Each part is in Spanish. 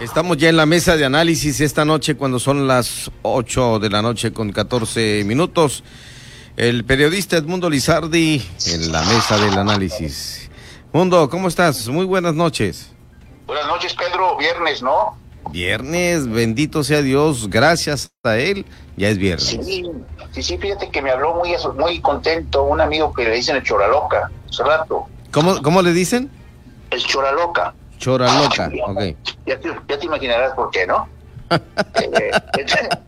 Estamos ya en la mesa de análisis esta noche cuando son las 8 de la noche con 14 minutos. El periodista Edmundo Lizardi en la mesa del análisis. Mundo, ¿cómo estás? Muy buenas noches. Buenas noches, Pedro. Viernes, ¿no? Viernes, bendito sea Dios, gracias a él, ya es viernes. Sí, sí, sí, fíjate que me habló muy, muy contento un amigo que le dicen el Choraloca, hace rato. ¿Cómo, cómo le dicen? El Choraloca. Choraloca, ok. Ya te, ya te imaginarás por qué, ¿no? eh,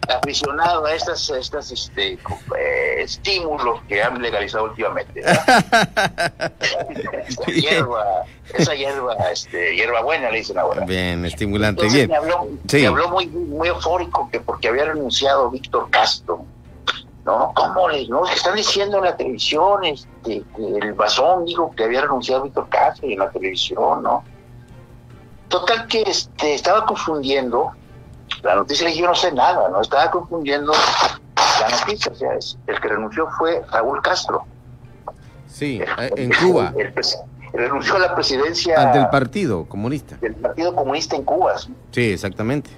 aficionado a estas, estas este, eh, estímulos que han legalizado últimamente. esa hierba, esa hierba, este, hierba buena, le dicen ahora. Bien, estimulante, bien. Me habló, Sí. me habló muy, muy eufórico que porque había renunciado Víctor Castro. ¿No? ¿Cómo le, no? Están diciendo en la televisión, este, que el Basón dijo que había renunciado Víctor Castro en la televisión, ¿no? Total que este, estaba confundiendo la noticia, yo no sé nada, no estaba confundiendo la noticia, o sea, es- el que renunció fue Raúl Castro. Sí, eh, en Cuba, El, renunció a la presidencia ante el Partido Comunista. del Partido Comunista en Cuba. Sí, exactamente.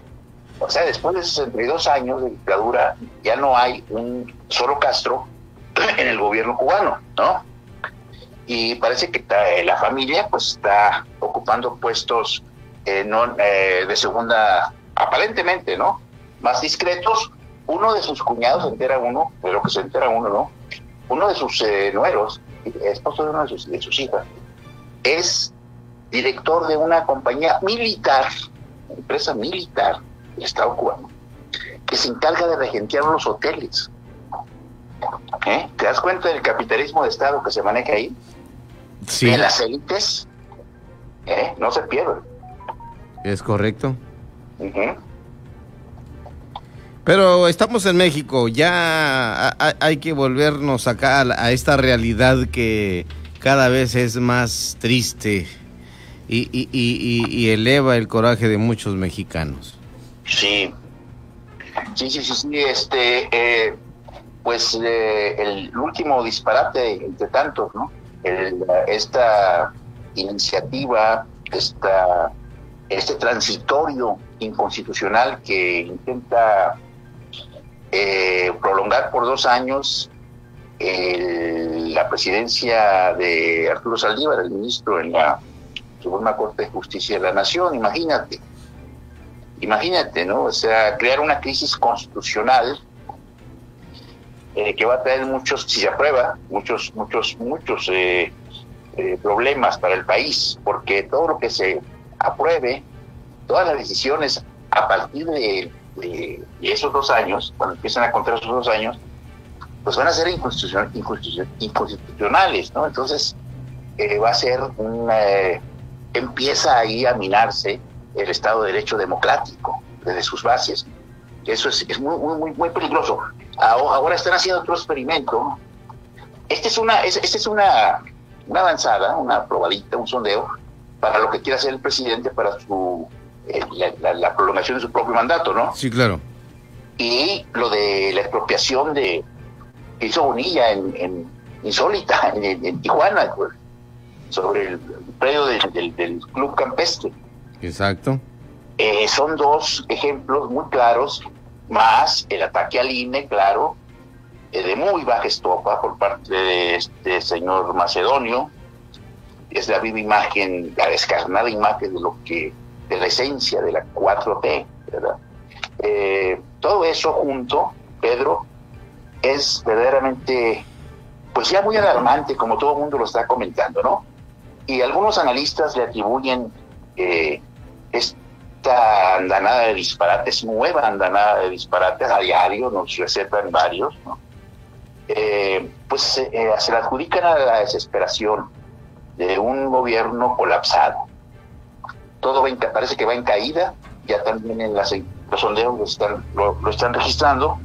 O sea, después de 62 años de dictadura, ya no hay un solo Castro en el gobierno cubano, ¿no? Y parece que eh, la familia pues está ocupando puestos eh, no, eh, de segunda, aparentemente, ¿no? Más discretos. Uno de sus cuñados se entera uno, de lo que se entera uno, ¿no? Uno de sus eh, nueros, esposo de una de sus, de sus hijas, es director de una compañía militar, empresa militar del Estado cubano, que se encarga de regentear los hoteles. ¿Eh? ¿Te das cuenta del capitalismo de Estado que se maneja ahí? Sí, De las élites. ¿Eh? No se pierden. Es correcto. Pero estamos en México, ya ha- ha- hay que volvernos acá a, esta realidad que cada vez es más triste y, y- y- y- y eleva el coraje de muchos mexicanos. Sí. Sí, sí, sí, sí. Este, eh, pues eh, el último disparate entre tantos, ¿no? El, esta iniciativa, esta, este transitorio inconstitucional que intenta eh, prolongar por dos años el- la presidencia de Arturo Saldívar, el ministro en la Suprema Corte de Justicia de la Nación, imagínate. Imagínate, ¿no? O sea, crear una crisis constitucional eh, que va a traer muchos, si se aprueba, muchos, muchos, muchos eh, eh, problemas para el país, porque todo lo que se apruebe, todas las decisiones a partir de, de- de esos dos años, cuando empiezan a contar esos dos años, pues van a ser inconstitucion- inconstitucion- inconstitucionales, ¿no? Entonces, eh, va a ser un... eh, empieza ahí a minarse el Estado de Derecho democrático desde sus bases. Eso es, es muy, muy, muy, peligroso. Ahora, están haciendo otro experimento. Este es una, es, este es una, una avanzada, una probadita, un sondeo para lo que quiere hacer el presidente para su eh, la, la- la prolongación de su propio mandato, ¿no? Sí, claro. Y lo de la expropiación de que hizo Bonilla en, en insólita en, en- en Tijuana, pues, sobre el predio del- del- del club campestre. Exacto. Eh, son dos ejemplos muy claros, más el ataque al INE, claro, eh, de muy baja estopa por parte de este señor Macedonio. Es la viva imagen, la descarnada imagen de lo que, de la esencia de la 4T, ¿verdad? Eh, todo eso junto, Pedro, es verdaderamente, pues ya muy alarmante, como todo el mundo lo está comentando, ¿no? Y algunos analistas le atribuyen eh, esta andanada de disparates, nueva andanada de disparates a diario, nos recetan varios, ¿no? Eh, pues eh, se le adjudican a la desesperación de un gobierno colapsado. Todo va en parece que va en caída, ya también en las, los sondeos lo están, lo, lo están registrando,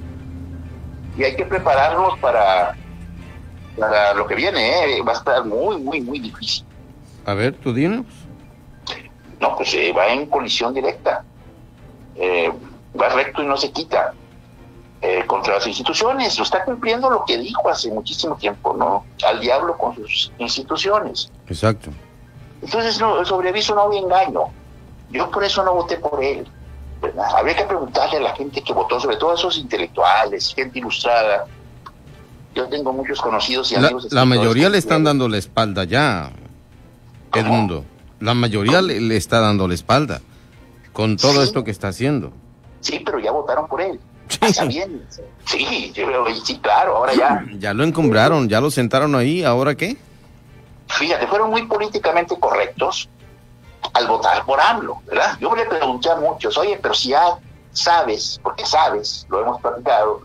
y hay que prepararnos para, para lo que viene, ¿eh? va a estar muy, muy, muy difícil. A ver, tú dinos. No, pues eh, va en colisión directa. Eh, va recto y no se quita. Contra las instituciones. Lo está cumpliendo lo que dijo hace muchísimo tiempo, ¿no? Al diablo con sus instituciones. Exacto. Entonces, no, sobre aviso no había engaño. Yo por eso no voté por él. Habría que preguntarle a la gente que votó, sobre todo a esos intelectuales, gente ilustrada. Yo tengo muchos conocidos y amigos. La, mayoría le están dando la espalda ya, Edmundo. La mayoría le, está dando la espalda con todo esto que está haciendo. Sí, pero ya votaron por él. Bien. Sí, sí, claro, ahora ya. Ya lo encumbraron, ya lo sentaron ahí, ¿ahora qué? Fíjate, fueron muy políticamente correctos al votar por AMLO, ¿verdad? Yo le pregunté a muchos, oye, pero si ya sabes, porque sabes, lo hemos platicado,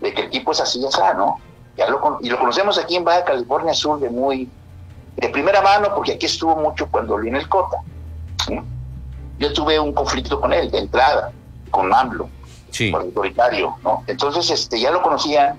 de que el tipo es así, ya ¿no? Ya lo, y lo conocemos aquí en Baja California Sur de muy, de primera mano, porque aquí estuvo mucho cuando vino el Cota. Yo tuve un conflicto con él de entrada, con AMLO, sí. el autoritario, ¿no? Entonces, este, ya lo conocían,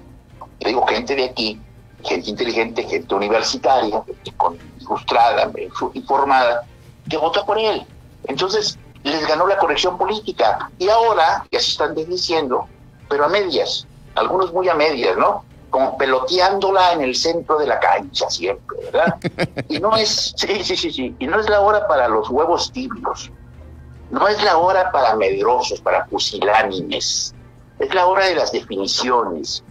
le digo, gente de aquí, gente inteligente, gente universitaria, con, ilustrada, informada, que votó por él. Entonces les ganó la corrección política y ahora ya se están desdiciendo, pero a medias, algunos muy a medias, ¿no? Como peloteándola en el centro de la cancha siempre, ¿verdad? Y no es, sí, sí, sí, sí, y no es la hora para los huevos tibios, no es la hora para medrosos, para pusilánimes, es la hora de las definiciones,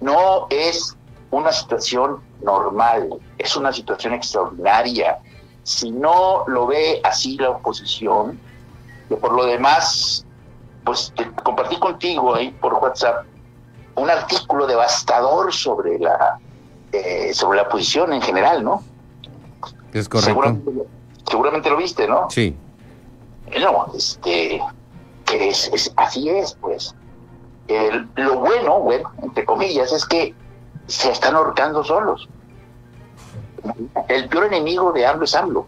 no es una situación normal, es una situación extraordinaria, si no lo ve así la oposición, que por lo demás, pues compartí contigo ahí por WhatsApp un artículo devastador sobre la eh, sobre la oposición en general, ¿no? Es correcto. Seguramente, lo viste, ¿no? Sí. No, este, es, así es, pues. lo bueno, bueno, entre comillas, es que se están ahorcando solos el peor enemigo de AMLO es AMLO.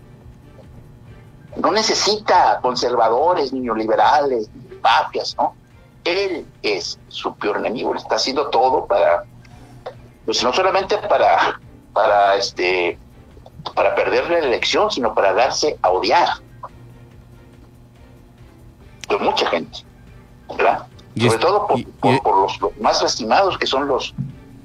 No necesita conservadores, ni neoliberales, ni mafias, ¿no? Él es su peor enemigo, está haciendo todo para, pues no solamente para, para este, para perderle la elección, sino para darse a odiar. Mucha gente, ¿verdad? Sobre todo por, por los, los, más lastimados que son los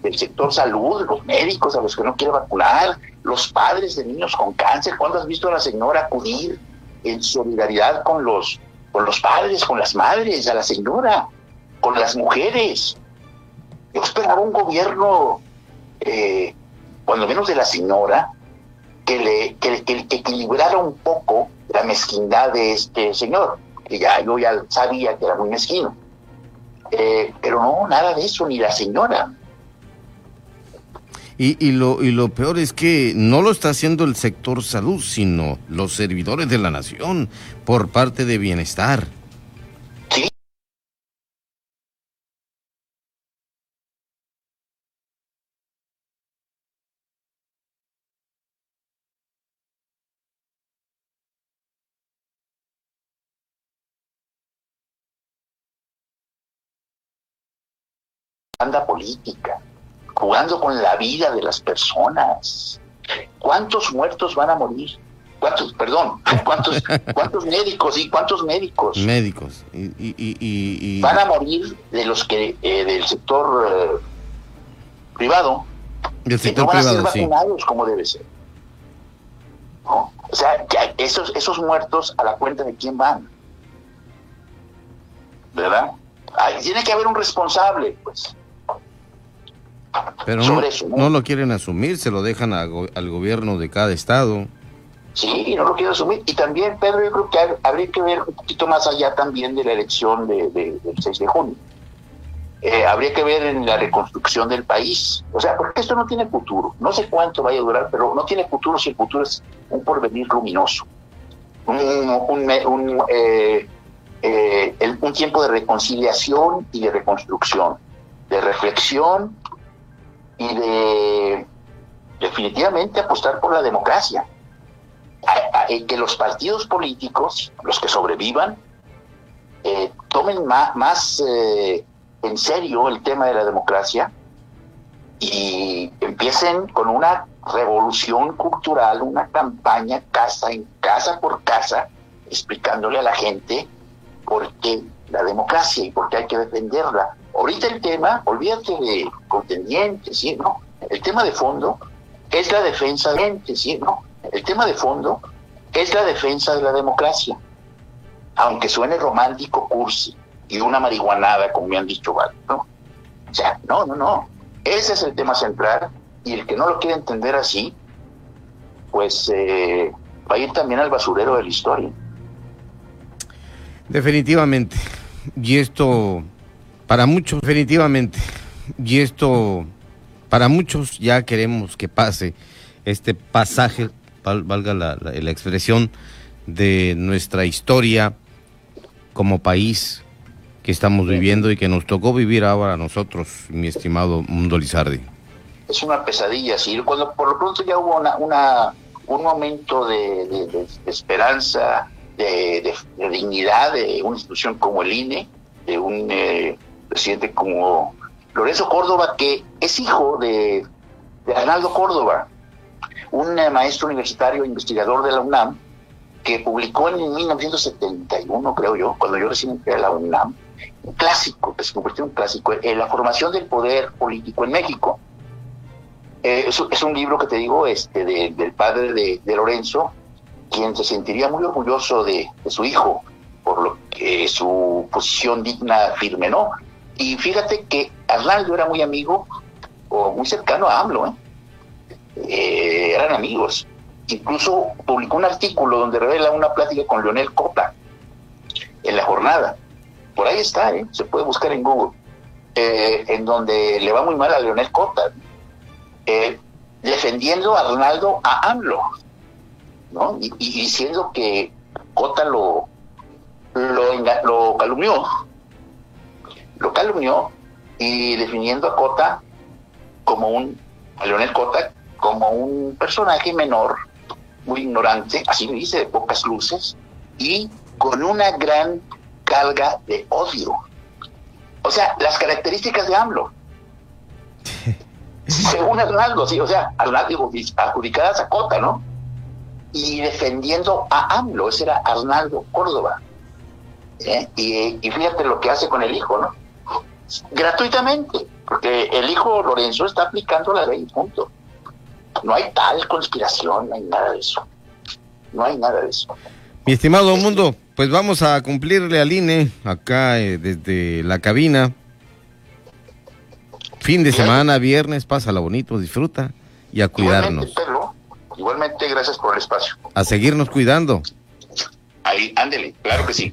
del sector salud, los médicos a los que no quiere vacunar, los padres de niños con cáncer. ¿Cuándo has visto a la señora acudir en solidaridad con los, con los padres, con las madres, a la señora, con las mujeres? Yo esperaba un gobierno, eh, cuando menos de la señora, que le que, que, equilibrara un poco la mezquindad de este señor, que ya yo ya sabía que era muy mezquino. Eh, pero no, nada de eso, ni la señora. Y, y, lo, y lo peor es que no lo está haciendo el sector salud, sino los servidores de la nación por parte de bienestar. Anda política jugando con la vida de las personas. ¿Cuántos muertos van a morir? ¿Cuántos, perdón, cuántos, cuántos médicos y cuántos médicos? Médicos. Y, Van a morir de los que, eh, del sector eh, privado. Del sector van privado, a ser vacunados como debe ser. O sea, esos, esos muertos a la cuenta de quién van. ¿Verdad? tiene que haber un responsable, pues. Pero no, lo quieren asumir, se lo dejan al gobierno de cada estado. Sí, no lo quieren asumir. Y también, Pedro, yo creo que habría que ver un poquito más allá también de la elección de, del 6 de junio. Eh, habría que ver en la reconstrucción del país. O sea, porque esto no tiene futuro. No sé cuánto vaya a durar, pero no tiene futuro si el futuro es un porvenir luminoso. Un, un, un, eh, eh, un tiempo de reconciliación y de reconstrucción, de reflexión y de definitivamente apostar por la democracia. En que los partidos políticos, los que sobrevivan, eh, tomen más, eh, en serio el tema de la democracia y empiecen con una revolución cultural, una campaña casa en casa por casa, explicándole a la gente por qué la democracia y por qué hay que defenderla Ahorita el tema, olvídate de contendientes, ¿sí? ¿no? El tema de fondo es la defensa de. ¿no? El tema de fondo es la defensa de la democracia. aunque suene romántico, cursi, y una marihuanada, como me han dicho varios, ¿no? O sea, no, no, no. Ese es el tema central, y el que no lo quiere entender así, pues eh, va a ir también al basurero de la historia. Definitivamente. Y esto, para muchos, definitivamente. Y esto, para muchos ya queremos que pase este pasaje, valga la, la, expresión, de nuestra historia como país que estamos viviendo y que nos tocó vivir ahora nosotros, mi estimado Mundo Lizardi. Es una pesadilla, sí. Cuando por lo pronto ya hubo una, una un momento de, esperanza, de, dignidad de una institución como el INE, de un eh, presidente como Lorenzo Córdoba, que es hijo de, Arnaldo Córdoba, un eh, maestro universitario investigador de la UNAM, que publicó en 1971, creo yo, cuando yo recién entré a la UNAM, un clásico, que se convirtió en un clásico, en la formación del poder político en México. Eh, es, un libro que te digo, este, del padre de, Lorenzo, quien se sentiría muy orgulloso de, su hijo, por lo que su posición digna, firme, ¿no? Y fíjate que Arnaldo era muy amigo o muy cercano a AMLO, ¿eh? Eh, eran amigos. Incluso publicó un artículo donde revela una plática con Leonel Cota en la jornada. Por ahí está, ¿eh? se puede buscar en Google, en donde le va muy mal a Leonel eh, defendiendo a Arnaldo a AMLO. Y, diciendo que Cota lo, lo, calumnió, lo calumnió y definiendo a Cota como un, a Leonel Cota, como un personaje menor, muy ignorante, así lo dice, de pocas luces, y con una gran carga de odio. O sea, las características de AMLO. según Arnaldo, sí, o sea, Arnaldo adjudicadas a Cota, ¿no? Y defendiendo a AMLO, ese era Arnaldo Córdoba. ¿eh? Y, fíjate lo que hace con el hijo, ¿no? Gratuitamente, porque el hijo Lorenzo está aplicando la ley, punto. No hay tal conspiración, no hay nada de eso. No hay nada de eso. Mi estimado Mundo, pues vamos a cumplirle al INE acá eh, desde la cabina Fin de semana, viernes, pásala bonito, disfruta y a cuidarnos. Igualmente, igualmente gracias por el espacio. A seguirnos cuidando. Ahí, ándele, claro que sí.